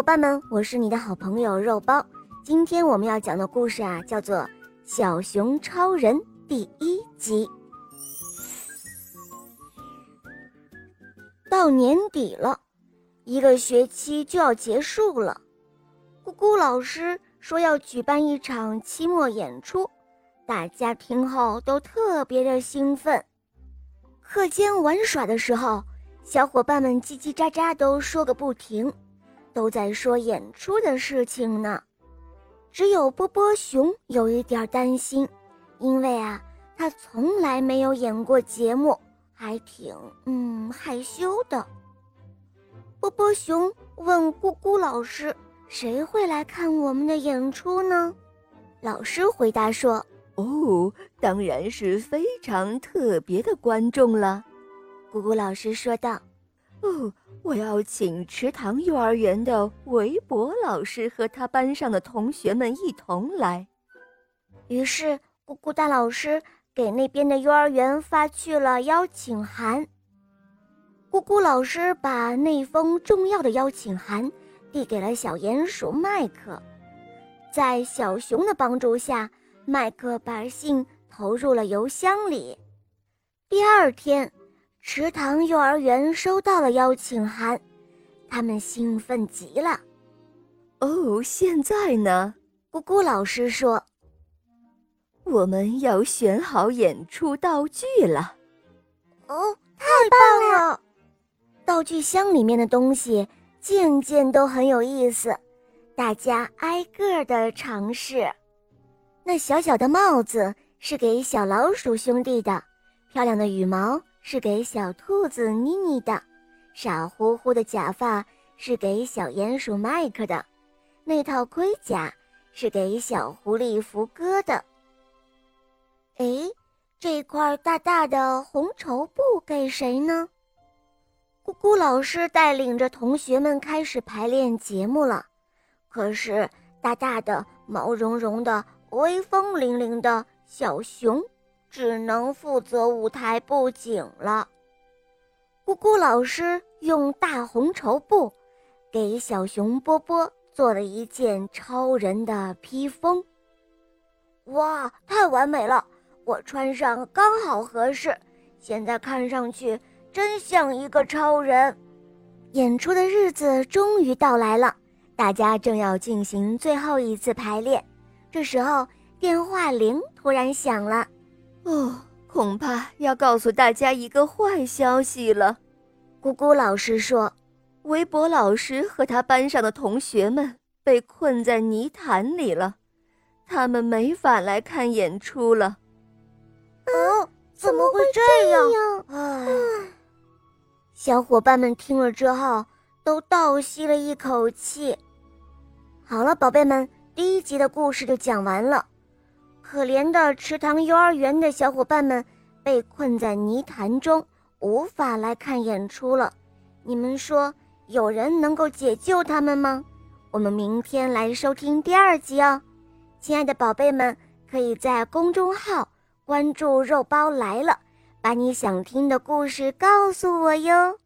伙伴们，我是你的好朋友肉包。今天我们要讲的故事啊，叫做《小熊超人》第一集。到年底了，一个学期就要结束了。咕咕老师说要举办一场期末演出，大家听后都特别的兴奋。课间玩耍的时候，小伙伴们叽叽喳喳都说个不停。都在说演出的事情呢，只有波波熊有一点担心，因为啊，他从来没有演过节目，还挺嗯害羞的。波波熊问咕咕老师：“谁会来看我们的演出呢？”老师回答说：“哦，当然是非常特别的观众了。”咕咕老师说道：“哦。”我要请池塘幼儿园的韦博老师和他班上的同学们一同来。于是，咕咕大老师给那边的幼儿园发去了邀请函。咕咕老师把那封重要的邀请函递给了小鼹鼠麦克，在小熊的帮助下，麦克把信投入了邮箱里。第二天。池塘幼儿园收到了邀请函，他们兴奋极了。哦，现在呢？咕咕老师说：“我们要选好演出道具了。”哦，太棒了！道具箱里面的东西件件都很有意思，大家挨个的尝试。那小小的帽子是给小老鼠兄弟的，漂亮的羽毛。是给小兔子妮妮的，傻乎乎的假发是给小鼹鼠麦克的，那套盔甲是给小狐狸福哥的。哎，这块大大的红绸布给谁呢？咕咕老师带领着同学们开始排练节目了。可是大大的、毛茸茸的、威风凛凛的小熊。只能负责舞台布景了。咕咕老师用大红绸布给小熊波波做了一件超人的披风。哇，太完美了！我穿上刚好合适，现在看上去真像一个超人。演出的日子终于到来了，大家正要进行最后一次排练。这时候，电话铃突然响了。哦，恐怕要告诉大家一个坏消息了。咕咕老师说，韦伯老师和他班上的同学们被困在泥潭里了，他们没法来看演出了。哦，怎么会这样？唉，小伙伴们听了之后都倒吸了一口气。好了，宝贝们，第一集的故事就讲完了。可怜的池塘幼儿园的小伙伴们被困在泥潭中，无法来看演出了。你们说，有人能够解救他们吗？我们明天来收听第二集哦。亲爱的宝贝们，可以在公众号关注“肉包来了”，把你想听的故事告诉我哟。